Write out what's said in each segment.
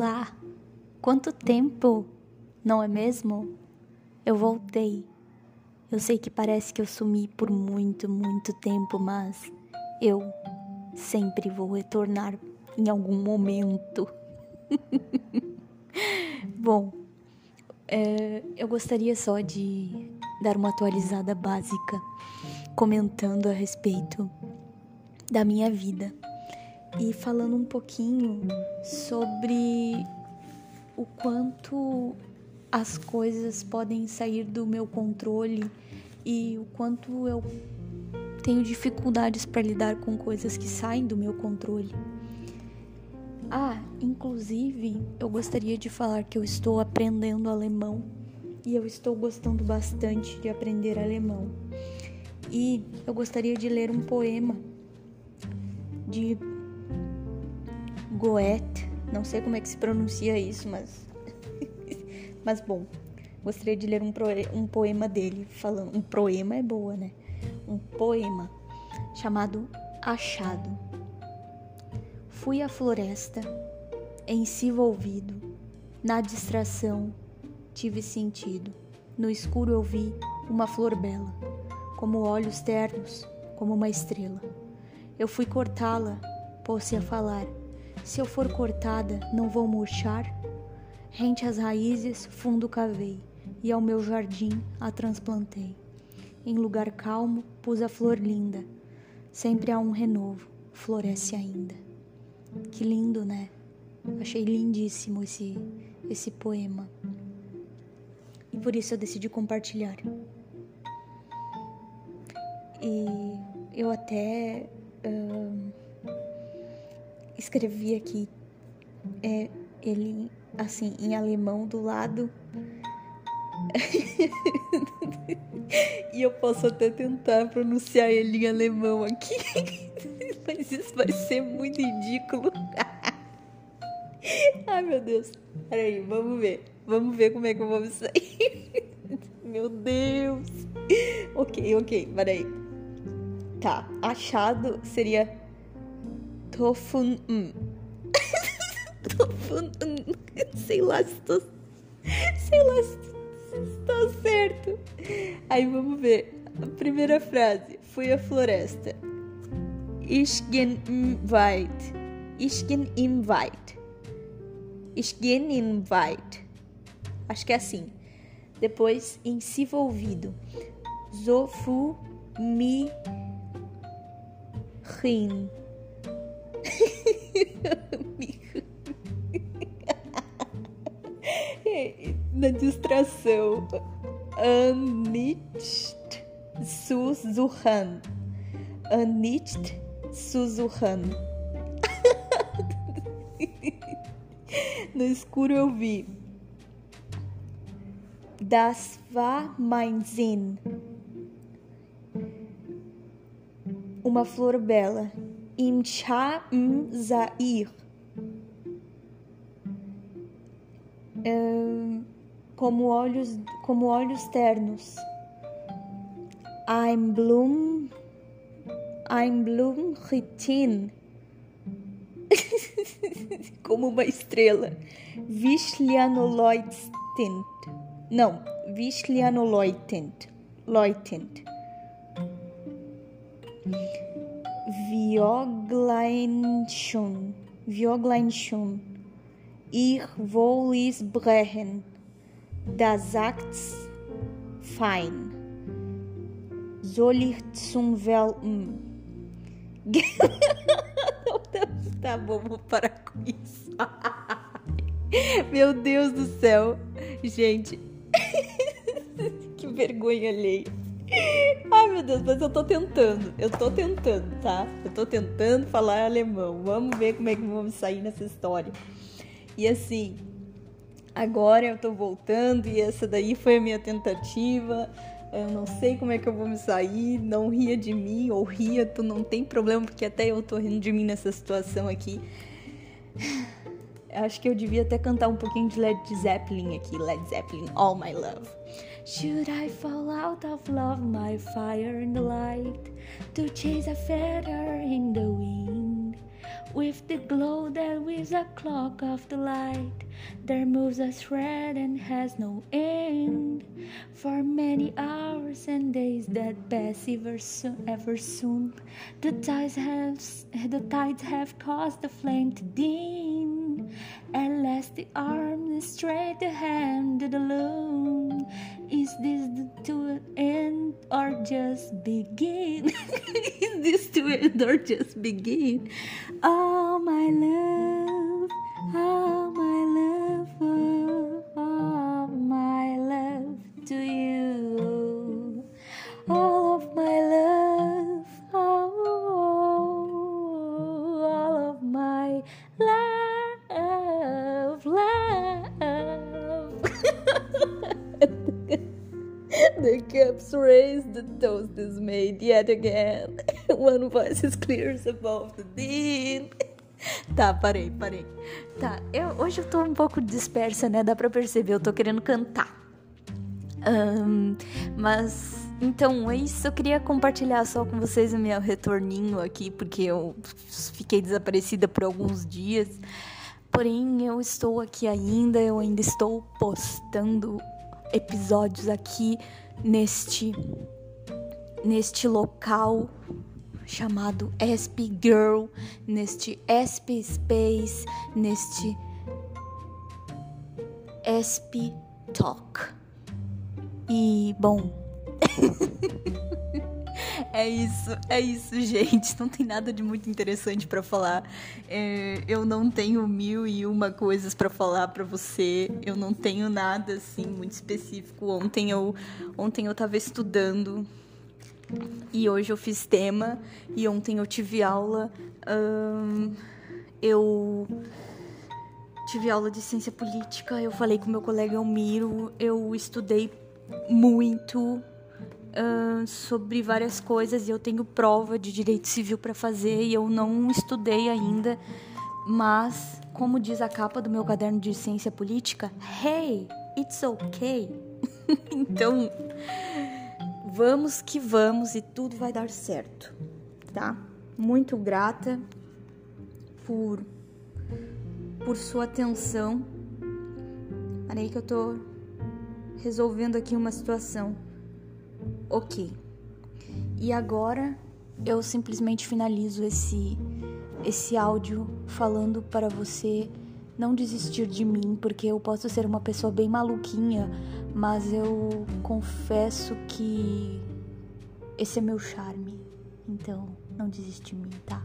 Olá! Quanto tempo, não é mesmo? Eu voltei. Eu sei que parece que eu sumi por muito, muito tempo, mas eu sempre vou retornar em algum momento. Bom, é, eu gostaria só de dar uma atualizada básica comentando a respeito da minha vida e falando um pouquinho sobre o quanto as coisas podem sair do meu controle e o quanto eu tenho dificuldades para lidar com coisas que saem do meu controle. Ah, inclusive, eu gostaria de falar que eu estou aprendendo alemão e eu estou gostando bastante de aprender alemão. E eu gostaria de ler um poema de Goethe, não sei como é que se pronuncia isso, mas mas bom, gostaria de ler um, um poema dele falando, um poema é boa, né? Um poema chamado Achado. Fui à floresta, em si ouvido, na distração tive sentido. No escuro eu vi uma flor bela, como olhos ternos, como uma estrela. Eu fui cortá-la, pôs-se a falar se eu for cortada, não vou murchar? Rente as raízes, fundo cavei, e ao meu jardim a transplantei. Em lugar calmo, pus a flor linda. Sempre há um renovo, floresce ainda. Que lindo, né? Achei lindíssimo esse, esse poema. E por isso eu decidi compartilhar. E eu até. Uh, escrevi aqui é, ele assim em alemão do lado. e eu posso até tentar pronunciar ele em alemão aqui, mas isso vai ser muito ridículo. Ai meu Deus, peraí, vamos ver, vamos ver como é que eu vou me sair. meu Deus, ok, ok, peraí. Tá, achado seria Tofun. Tofun. Sei lá se tô. Sei lá se, estou certo. Aí vamos ver. A primeira frase. Fui à floresta. Ich Wald. Ich gen im Wald. Acho que é assim. Depois, em envolvido. So fu mi rin. Na distração. Anit Suzuhan. Anit Suzuhan. No escuro eu vi. Das war mein Sinn. Uma flor bela im Sha'm Zair. como olhos como olhos ternos. Ein Blum Ein Blum Ritin. como uma estrela. Vishlianoloitent. Não, Vishlianoloitent. Leutent. Viogleinschon, Viogleinschon. Ich will es brechen. Da sagt's fein. Soll ich zum Welpen? tá bom, vou parar com isso. Meu Deus do céu. Gente, que vergonha alheia. Ai meu Deus, mas eu tô tentando, eu tô tentando, tá? Eu tô tentando falar alemão. Vamos ver como é que vamos sair nessa história. E assim, agora eu tô voltando e essa daí foi a minha tentativa. Eu não sei como é que eu vou me sair. Não ria de mim ou ria, tu não tem problema, porque até eu tô rindo de mim nessa situação aqui. Acho que eu devia até cantar um pouquinho de Led Zeppelin aqui. Led Zeppelin, All My Love. Should I fall out of love, my fire the light, to chase a feather in the wind? with the glow that with a clock of the light there moves a thread and has no end for many hours and days that pass ever soon ever soon the tides have the tides have caused the flame to dim and last the arm straight the hand the loom is this the to end or just begin? Is this to end or just begin? Oh my love the toast is made yet again. One voice is clear above the din. Tá, parei, parei. Tá, eu, hoje eu tô um pouco dispersa, né? Dá pra perceber, eu tô querendo cantar. Um, mas, então, é isso. Eu queria compartilhar só com vocês o meu retorninho aqui, porque eu fiquei desaparecida por alguns dias. Porém, eu estou aqui ainda, eu ainda estou postando episódios aqui neste neste local chamado SP Girl, neste SP Space, neste SP Talk. E bom, é isso, é isso, gente. Não tem nada de muito interessante para falar. É, eu não tenho mil e uma coisas para falar para você. Eu não tenho nada assim muito específico. Ontem eu, ontem eu tava estudando e hoje eu fiz tema e ontem eu tive aula. Hum, eu tive aula de ciência política. Eu falei com meu colega Elmiro. Eu estudei muito sobre várias coisas e eu tenho prova de direito civil para fazer e eu não estudei ainda, mas como diz a capa do meu caderno de ciência política, hey, it's okay. então, vamos que vamos e tudo vai dar certo, tá? Muito grata por por sua atenção. Parei que eu tô resolvendo aqui uma situação. Ok. E agora eu simplesmente finalizo esse esse áudio falando para você não desistir de mim, porque eu posso ser uma pessoa bem maluquinha, mas eu confesso que esse é meu charme. Então, não desiste de mim, tá?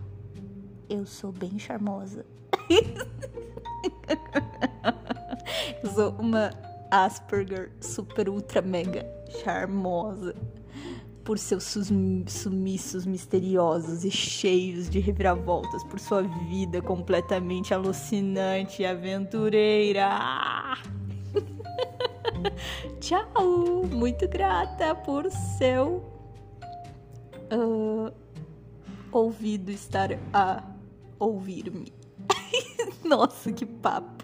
Eu sou bem charmosa. eu sou uma Asperger super ultra mega charmosa por seus sumiços misteriosos e cheios de reviravoltas, por sua vida completamente alucinante e aventureira. Tchau! Muito grata por seu uh, ouvido estar a ouvir-me. Nossa, que papo!